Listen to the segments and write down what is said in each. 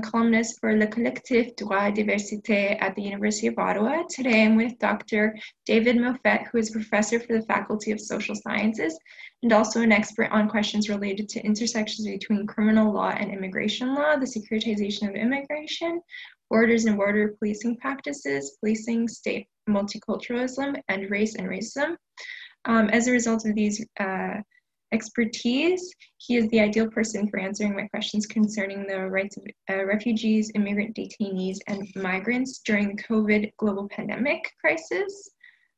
Columnist for Le Collectif Droit Diversité at the University of Ottawa. Today I'm with Dr. David Moffette, who is professor for the Faculty of Social Sciences and also an expert on questions related to intersections between criminal law and immigration law, the securitization of immigration, borders and border policing practices, policing state multiculturalism, and race and racism. Um, as a result of these uh, expertise, he is the ideal person for answering my questions concerning the rights of uh, refugees, immigrant detainees, and migrants during the COVID global pandemic crisis.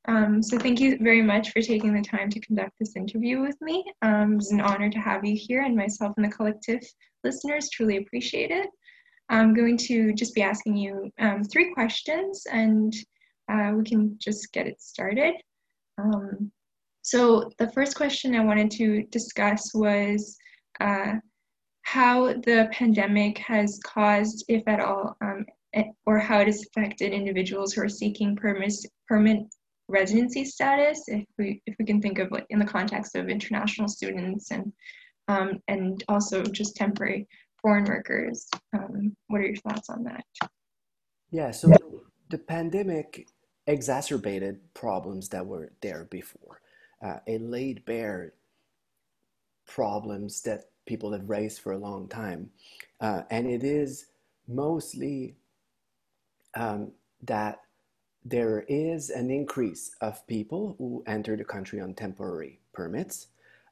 Um, so thank you very much for taking the time to conduct this interview with me. Um, it's an honor to have you here and myself and the collective listeners truly appreciate it. I'm going to just be asking you um, three questions and uh, we can just get it started. Um, so the first question I wanted to discuss was uh, how the pandemic has caused, if at all, um, or how it has affected individuals who are seeking permis, permanent residency status. If we if we can think of like in the context of international students and um, and also just temporary foreign workers. Um, what are your thoughts on that? Yeah, so the pandemic exacerbated problems that were there before uh, it laid bare problems that people have raised for a long time. Uh, and it is mostly um, that there is an increase of people who enter the country on temporary permits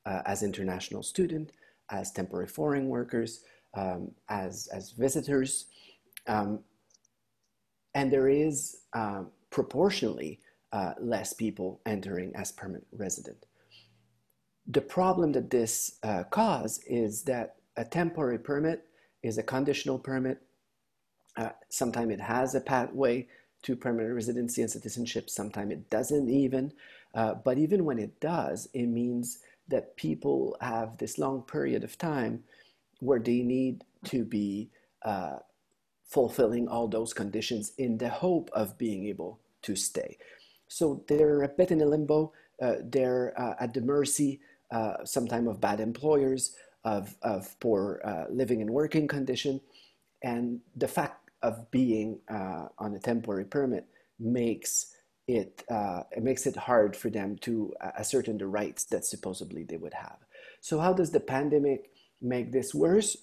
uh, as international student, as temporary foreign workers, um, as, as visitors. Um, and there is uh, proportionally uh, less people entering as permanent resident. The problem that this uh, causes is that a temporary permit is a conditional permit. Uh, sometimes it has a pathway to permanent residency and citizenship, sometimes it doesn't even. Uh, but even when it does, it means that people have this long period of time where they need to be uh, fulfilling all those conditions in the hope of being able to stay. So they're a bit in a limbo. Uh, they're uh, at the mercy uh, sometimes of bad employers, of, of poor uh, living and working condition. And the fact of being uh, on a temporary permit makes it, uh, it makes it hard for them to ascertain the rights that supposedly they would have. So how does the pandemic make this worse?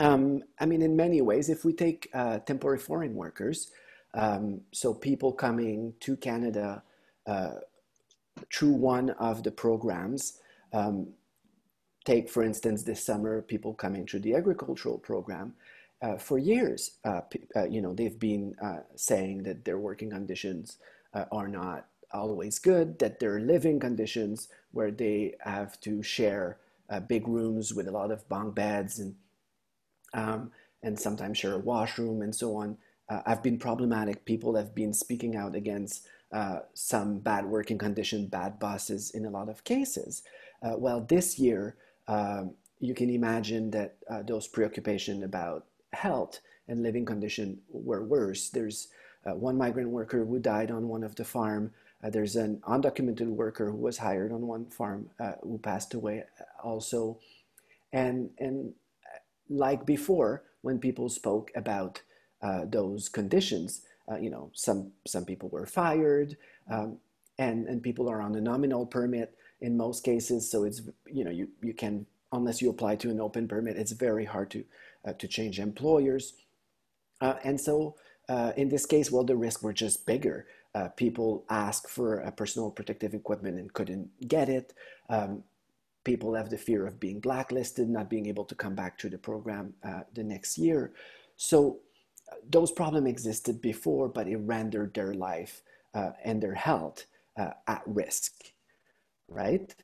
Um, I mean, in many ways, if we take temporary foreign workers, um, so people coming to Canada uh, through one of the programs, um, take for instance this summer people coming through the agricultural program. Uh, for years, uh, uh you know, they've been uh, saying that their working conditions uh, are not always good, that their living conditions where they have to share big rooms with a lot of bunk beds and um, and sometimes share a washroom and so on uh, have been problematic. People have been speaking out against uh, some bad working condition, bad bosses in a lot of cases. Uh, well, this year, um, you can imagine that uh, those preoccupations about health and living condition were worse. There's uh, one migrant worker who died on one of the farm. Uh, there's an undocumented worker who was hired on one farm who passed away also. And, and like before, when people spoke about those conditions. Uh, you know, some some people were fired, um, and and people are on a nominal permit in most cases. So it's you know you you can unless you apply to an open permit, it's very hard to uh, to change employers, uh, and so. Uh, in this case, well, the risks were just bigger. people asked for a personal protective equipment and couldn't get it. Um, people have the fear of being blacklisted, not being able to come back to the program uh, the next year. So those problems existed before, but it rendered their life uh, and their health uh, at risk, right?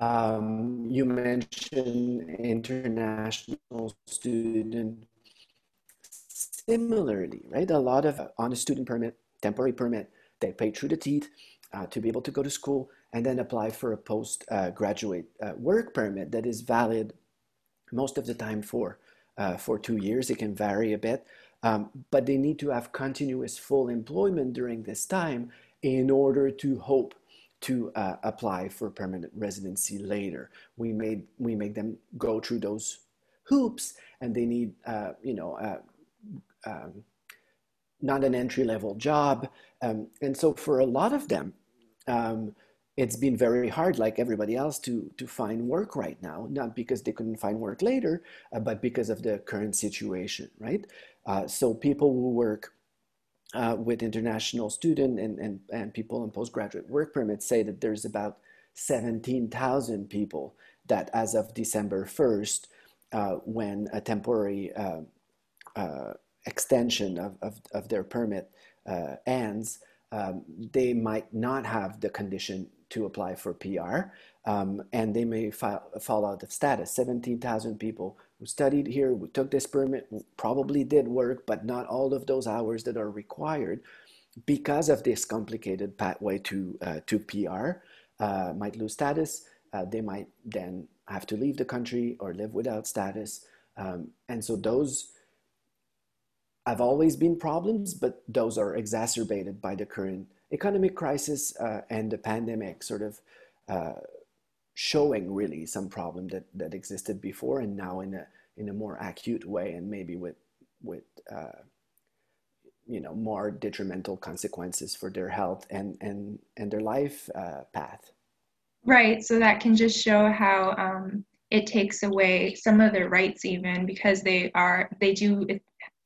Um, you mentioned international student. Similarly, right? A lot of uh, on a student permit, temporary permit, they pay through the teeth uh, to be able to go to school and then apply for a postgraduate uh, uh, work permit that is valid most of the time for for two years. It can vary a bit, um, but they need to have continuous full employment during this time in order to hope to uh, apply for permanent residency later. We made we make them go through those hoops and they need, uh, you know, uh, um, not an entry level job. Um, and so for a lot of them, um, it's been very hard, like everybody else, to, to find work right now, not because they couldn't find work later, uh, but because of the current situation, right? Uh, so people who work uh, with international student and, and, and people on postgraduate work permits say that there's about 17,000 people that as of December 1st, uh, when a temporary uh, uh, extension of, of, of, their permit ends, um, they might not have the condition to apply for PR, um, and they may file, fall out of status. 17,000 people who studied here, who took this permit, probably did work, but not all of those hours that are required because of this complicated pathway to, uh, to PR, uh, might lose status. Uh, they might then have to leave the country or live without status. Um, and so those have always been problems, but those are exacerbated by the current economic crisis uh, and the pandemic sort of uh, showing really some problem that, that existed before and now in a, in a more acute way and maybe with, with uh, you know, more detrimental consequences for their health and, and, and their life uh, path. Right. So that can just show how um, it takes away some of their rights even because they are, they do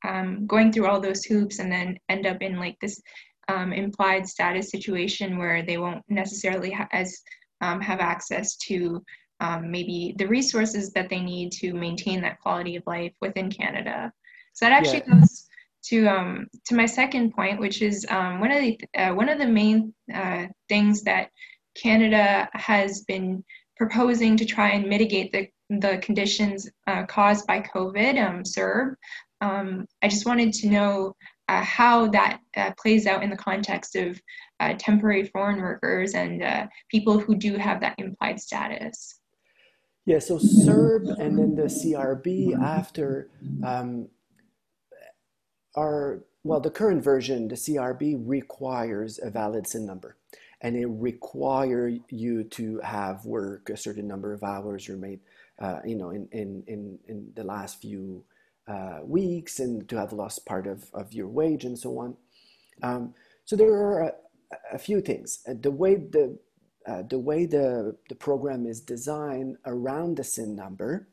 um, going through all those hoops and then end up in like this um, implied status situation where they won't necessarily ha- as um, have access to um, maybe the resources that they need to maintain that quality of life within Canada. So that actually yeah. goes to um, to my second point, which is um, one of the uh, one of the main uh, things that Canada has been proposing to try and mitigate the the conditions uh, caused by COVID, um, CERB. Um, I just wanted to know uh, how that uh, plays out in the context of uh, temporary foreign workers and uh, people who do have that implied status. Yeah, so CERB and then the CRB after um, are, well, the current version, the CRB requires a valid SIN number and it require you to have work a certain number of hours or made, uh, you know, in, in, in, in the last few uh, weeks and to have lost part of, of your wage and so on. Um, so there are a, a few things. Uh, the way the uh, the way the, the program is designed around the SIN number,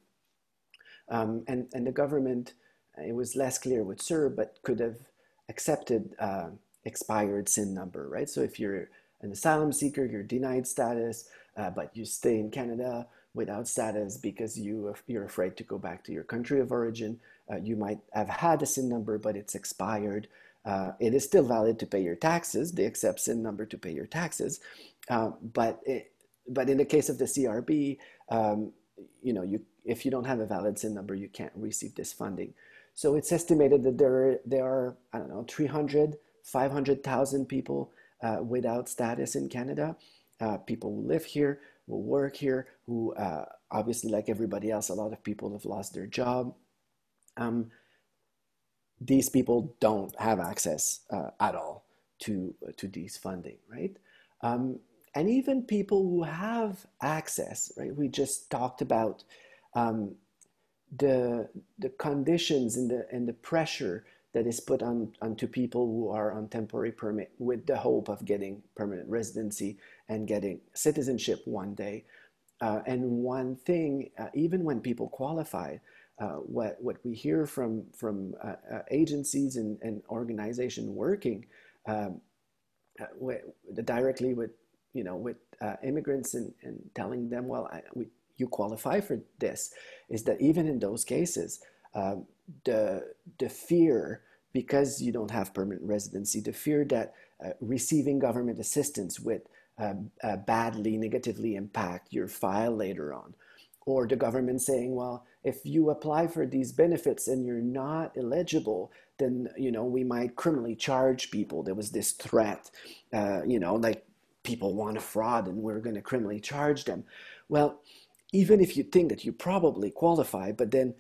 um, and, and the government, it was less clear with CERB, but could have accepted uh, expired SIN number, right? So if you're an asylum seeker, you're denied status, uh, but you stay in Canada without status because you, you're afraid to go back to your country of origin, uh, you might have had a SIN number, but it's expired. Uh, it is still valid to pay your taxes. They accept SIN number to pay your taxes. Uh, but, it, but in the case of the CRB, um, you know, you, if you don't have a valid SIN number, you can't receive this funding. So it's estimated that there are, there are I don't know, 300, 500,000 people uh, without status in Canada. Uh, people who live here, who work here, who uh, obviously, like everybody else, a lot of people have lost their job um, these people don't have access uh, at all to, to these funding, right? Um, and even people who have access, right? We just talked about um, the, the conditions and the, and the pressure that is put on onto people who are on temporary permit with the hope of getting permanent residency and getting citizenship one day. Uh, and one thing, uh, even when people qualify, uh, what what we hear from from uh, uh, agencies and, and organization working um, uh, with, directly with you know with uh, immigrants and, and telling them well I, we, you qualify for this is that even in those cases um, the the fear because you don't have permanent residency the fear that receiving government assistance would badly negatively impact your file later on or the government saying, well, if you apply for these benefits and you're not eligible, then you know we might criminally charge people. There was this threat, uh, you know, like people want to fraud and we're going to criminally charge them. Well, even if you think that you probably qualify, but then,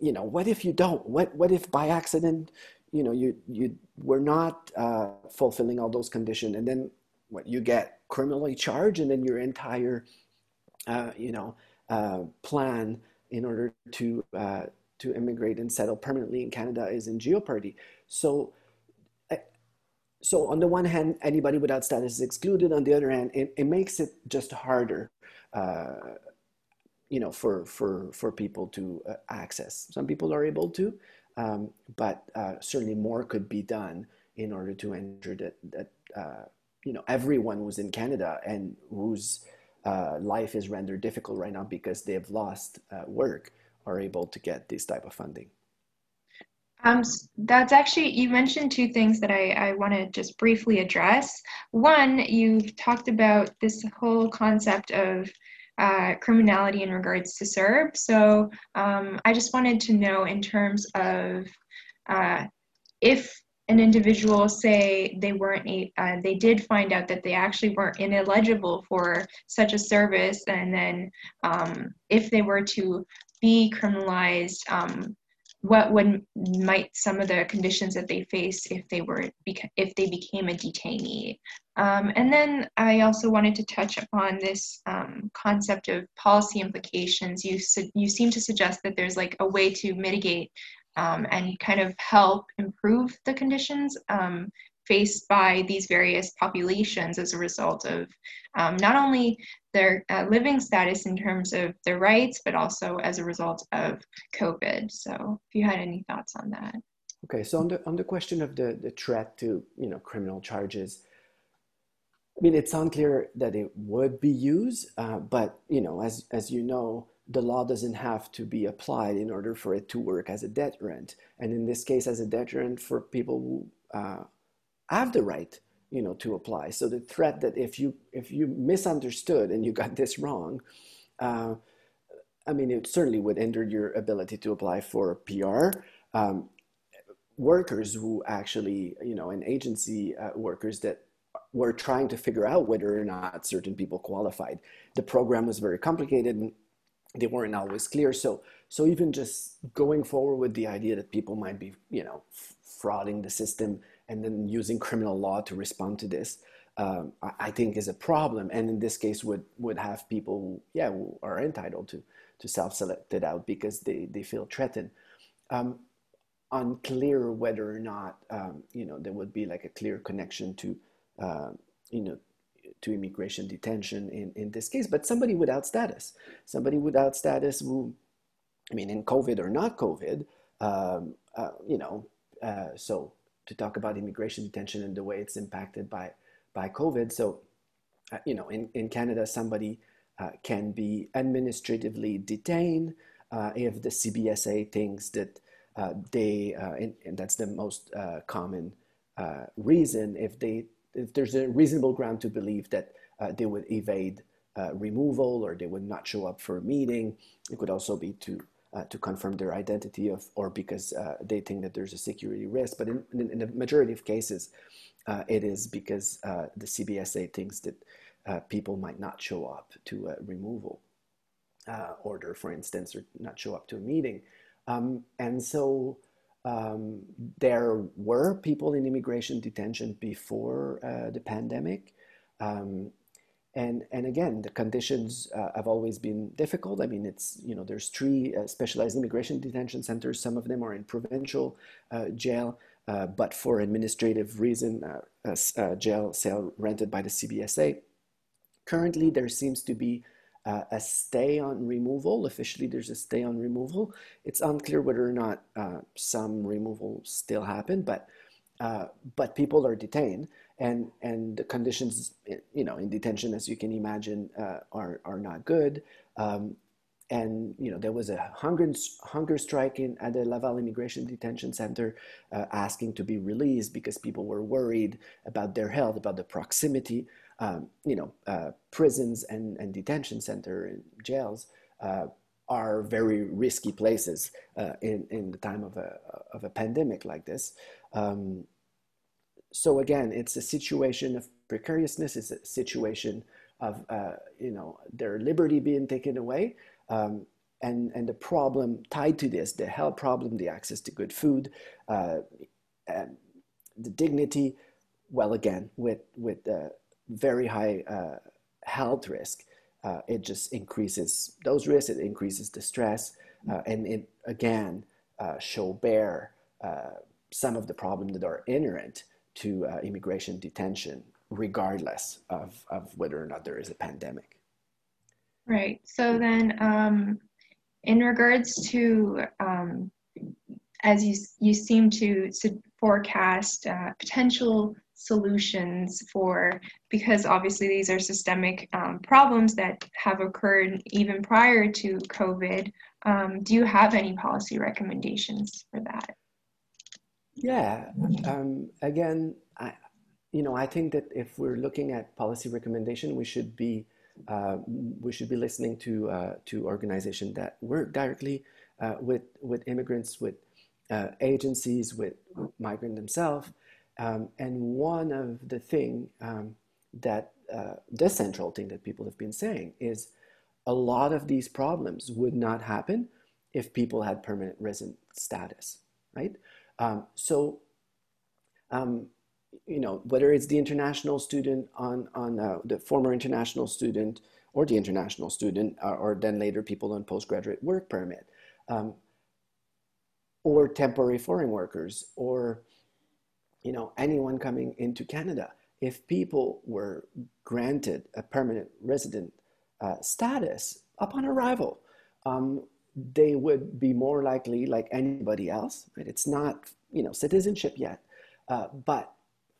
you know, what if you don't? What what if by accident, you know, you you were not uh, fulfilling all those conditions, and then what you get criminally charged, and then your entire, uh, you know uh, plan in order to uh, to immigrate and settle permanently in Canada is in jeopardy. So, so on the one hand, anybody without status is excluded. On the other hand, it, it makes it just harder, uh, you know, for for for people to uh, access. Some people are able to, um, but uh, certainly more could be done in order to ensure that that uh, you know everyone who's in Canada and whose uh, life is rendered difficult right now because they've lost work are able to get this type of funding? Um, that's actually, you mentioned two things that I, I want to just briefly address. One, you've talked about this whole concept of uh, criminality in regards to CERB. So um, I just wanted to know, in terms of uh, if an individual say they weren't uh, they did find out that they actually weren't ineligible for such a service and then um, if they were to be criminalized um, what would might some of the conditions that they face if they were if they became a detainee. Um, and then i also wanted to touch upon this um, concept of policy implications. You you seem to suggest that there's like a way to mitigate um, and kind of help improve the conditions um, faced by these various populations as a result of um, not only their uh, living status in terms of their rights, but also as a result of COVID. So, if you had any thoughts on that. Okay, so on the on the question of the the threat to you know criminal charges, I mean it's unclear that it would be used, uh, but you know as as you know, the law doesn't have to be applied in order for it to work as a deterrent, and in this case, as a deterrent for people who uh, have the right you know to apply. So the threat that if you if you misunderstood and you got this wrong uh, i mean it certainly would hinder your ability to apply for pr um, workers who actually you know an agency uh, workers that were trying to figure out whether or not certain people qualified. The program was very complicated and they weren't always clear so so even just going forward with the idea that people might be you know frauding the system and then using criminal law to respond to this, um, I, I, think is a problem. And in this case, would would have people, who, yeah, who are entitled to to self-select it out because they they feel threatened. Um, unclear whether or not um, you know there would be like a clear connection to uh, you know to immigration detention in, in this case, but somebody without status, somebody without status who, I mean, in COVID or not COVID, um, uh, you know, uh, so to talk about immigration detention and the way it's impacted by by COVID. So, uh, you know, in, in Canada, somebody uh, can be administratively detained uh, if the CBSA thinks that uh, they, and, and, that's the most common reason, if they if there's a reasonable ground to believe that they would evade removal or they would not show up for a meeting. It could also be to uh, to confirm their identity of, or because uh, they think that there's a security risk. But in, in, in the majority of cases, uh, it is because uh, the CBSA thinks that uh, people might not show up to a removal uh, order, for instance, or not show up to a meeting. Um, and so um, there were people in immigration detention before the pandemic. Um, and and again the conditions uh, have always been difficult. I mean it's you know there's three uh, specialized immigration detention centers. Some of them are in provincial uh, jail uh, but for administrative reason uh, jail cell rented by the cbsa currently there seems to be uh, a stay on removal officially there's a stay on removal it's unclear whether or not some removal still happen but but people are detained and and the conditions you know in detention as you can imagine uh, are are not good um, and you know there was a hunger hunger strike in at the Laval Immigration Detention Center, uh, asking to be released because people were worried about their health, about the proximity. Um, you know, uh, prisons and, and detention center and jails uh, are very risky places uh, in in the time of a of a pandemic like this. Um, so again, it's a situation of precariousness. It's a situation of uh, you know their liberty being taken away, um, and and the problem tied to this, the health problem, the access to good food, uh, the dignity. Well, again, with with uh, very high uh, health risk. uh, it just increases those risks, it increases the stress, uh, and it again uh, show bear uh, some of the problems that are inherent to immigration detention, regardless of, of whether or not there is a pandemic. Right. So then, um, in regards to um, as you you seem to, to forecast uh, potential solutions for because obviously these are systemic um, problems that have occurred even prior to COVID. Um, do you have any policy recommendations for that? Yeah. Um, again, I, you know, I think that if we're looking at policy recommendation, we should be uh, we should be listening to uh, to organizations that work directly uh, with with immigrants, with uh, agencies, with migrant themselves. Um, and one of the thing um, that uh, the central thing that people have been saying is a lot of these problems would not happen if people had permanent resident status, right? Um, so, um, you know, whether it's the international student on, on uh, the former international student or the international student, or, uh, or then later people on postgraduate work permit, um, or temporary foreign workers, or you know anyone coming into Canada. If people were granted a permanent resident uh, status upon arrival, um, they would be more likely like anybody else. Right? It's not you know citizenship yet, uh, but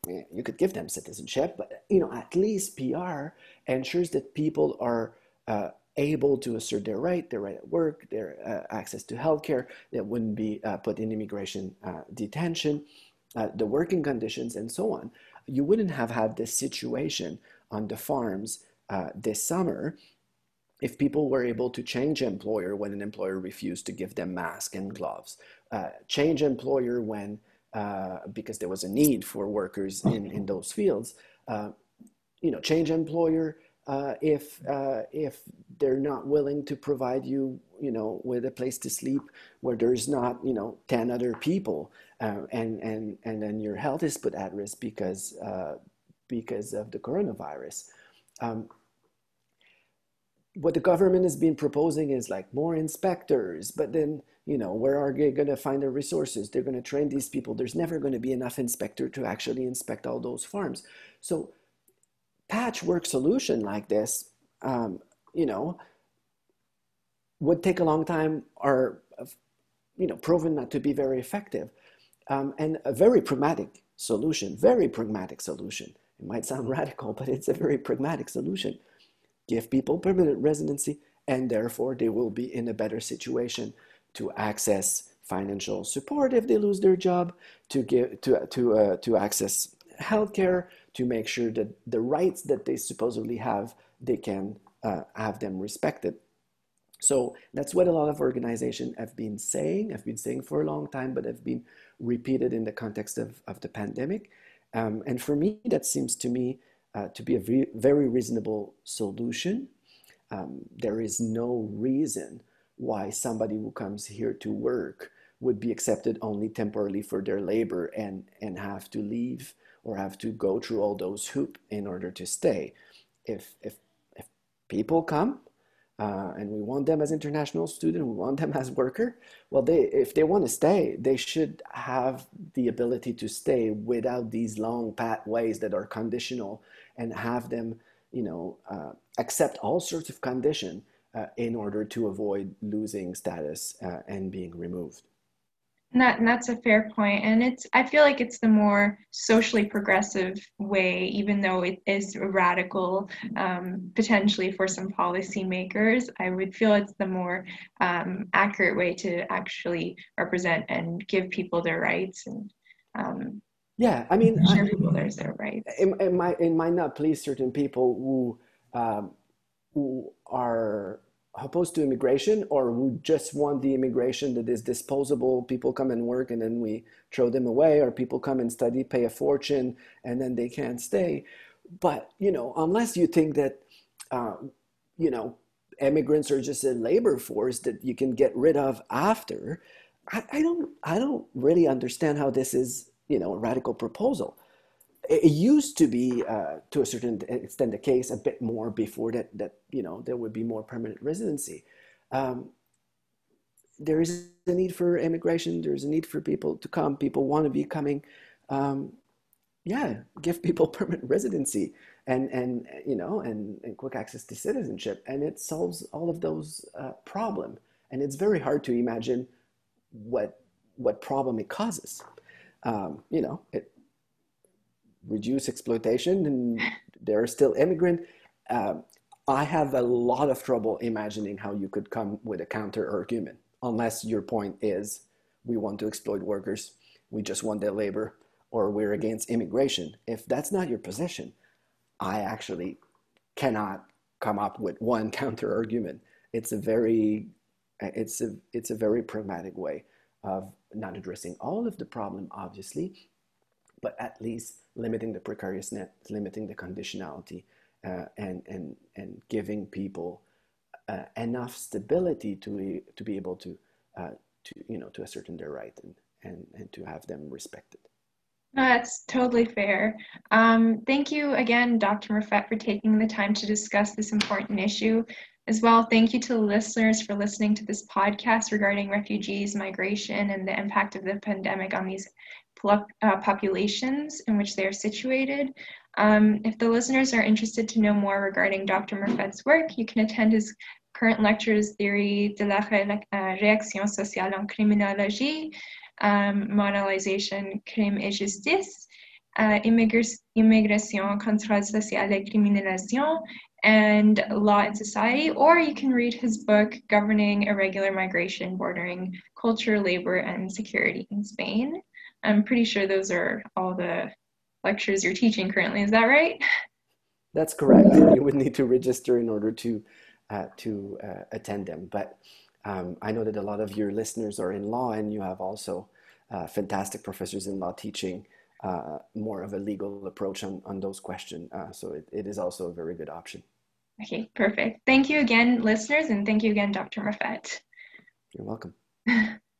you could give them citizenship. But you know at least PR ensures that people are uh, able to assert their right, their right at work, their uh, access to healthcare, that wouldn't be uh, put in immigration uh, detention, uh, the working conditions, and so on. You wouldn't have had this situation on the farms this summer if people were able to change employer when an employer refused to give them masks and gloves, uh, change employer when uh, because there was a need for workers in, in those fields, uh, you know, change employer uh, if uh, if they're not willing to provide you, you know, with a place to sleep where there's not, you know, ten other people, uh, and and and then your health is put at risk because because of the coronavirus. Um, what the government has been proposing is like more inspectors, but then, you know, where are they going to find the resources? They're going to train these people. There's never going to be enough inspector to actually inspect all those farms. So patchwork solution like this, um, you know, would take a long time or, you know, proven not to be very effective. Um, and a very pragmatic solution, very pragmatic solution. It might sound radical, but it's a very pragmatic solution give people permanent residency, and therefore they will be in a better situation to access financial support if they lose their job, to give to to uh, to access healthcare, to make sure that the rights that they supposedly have they can uh, have them respected. So that's what a lot of organizations have been saying. Have been saying for a long time, but have been repeated in the context of, of the pandemic. Um, and for me, that seems to me uh, to be a very, very reasonable solution. Um, there is no reason why somebody who comes here to work would be accepted only temporarily for their labor and, and have to leave or have to go through all those hoops in order to stay. If, if, if people come uh, and we want them as international student, we want them as worker. Well, they if they want to stay, they should have the ability to stay without these long pathways that are conditional, and have them, you know, uh, accept all sorts of condition uh, in order to avoid losing status uh, and being removed. And that and that's a fair point, and it's I feel like it's the more socially progressive way, even though it is radical um, potentially for some policymakers. I would feel it's the more um, accurate way to actually represent and give people their rights and. Um, yeah, I mean, sure people there's their rights. It, it might it might not please certain people who um, who are opposed to immigration or who just want the immigration that is disposable people come and work and then we throw them away or people come and study pay a fortune and then they can't stay. But you know unless you think that uh, you know immigrants are just a labor force that you can get rid of after I, I don't i don't really understand how this is you know a radical proposal it used to be, uh, to a certain extent, the case a bit more before that. That you know there would be more permanent residency. Um, there is a need for immigration. There's a need for people to come. People want to be coming. Um, yeah, give people permanent residency and and you know and, and quick access to citizenship, and it solves all of those uh, problem. And it's very hard to imagine what what problem it causes. Um, you know, it reduce exploitation, and there are still immigrant. Uh, I have a lot of trouble imagining how you could come with a counter argument, unless your point is we want to exploit workers, we just want their labor, or we're against immigration. If that's not your position, I actually cannot come up with one counter argument. It's a very it's a it's a very pragmatic way of not addressing all of the problem, obviously, but at least limiting the precariousness, limiting the conditionality, uh, and, and, and giving people uh, enough stability to, to be able to, uh, to, you know, to ascertain their right and, and, and to have them respected. That's totally fair. Um, thank you again, Dr. Moffette, for taking the time to discuss this important issue. As well, thank you to the listeners for listening to this podcast regarding refugees, migration, and the impact of the pandemic on these uh, populations in which they are situated. Um, if the listeners are interested to know more regarding Dr. Moffette's work, you can attend his current lectures, Theory de la uh, Réaction Sociale en Criminologie, um, Moralization, Crime et Justice, uh, Immigration, Contrôle Social et Criminalisation, and Law and Society, or you can read his book, Governing Irregular Migration, Bordering Culture, Labor, and Security in Spain. I'm pretty sure those are all the lectures you're teaching currently. Is that right? That's correct. You would need to register in order to uh, to uh, attend them. But um, I know that a lot of your listeners are in law, and you have also uh, fantastic professors in law teaching uh, more of a legal approach on, on those questions. Uh, so it, it is also a very good option. Okay, perfect. Thank you again, listeners, and thank you again, Dr. Moffette. You're welcome.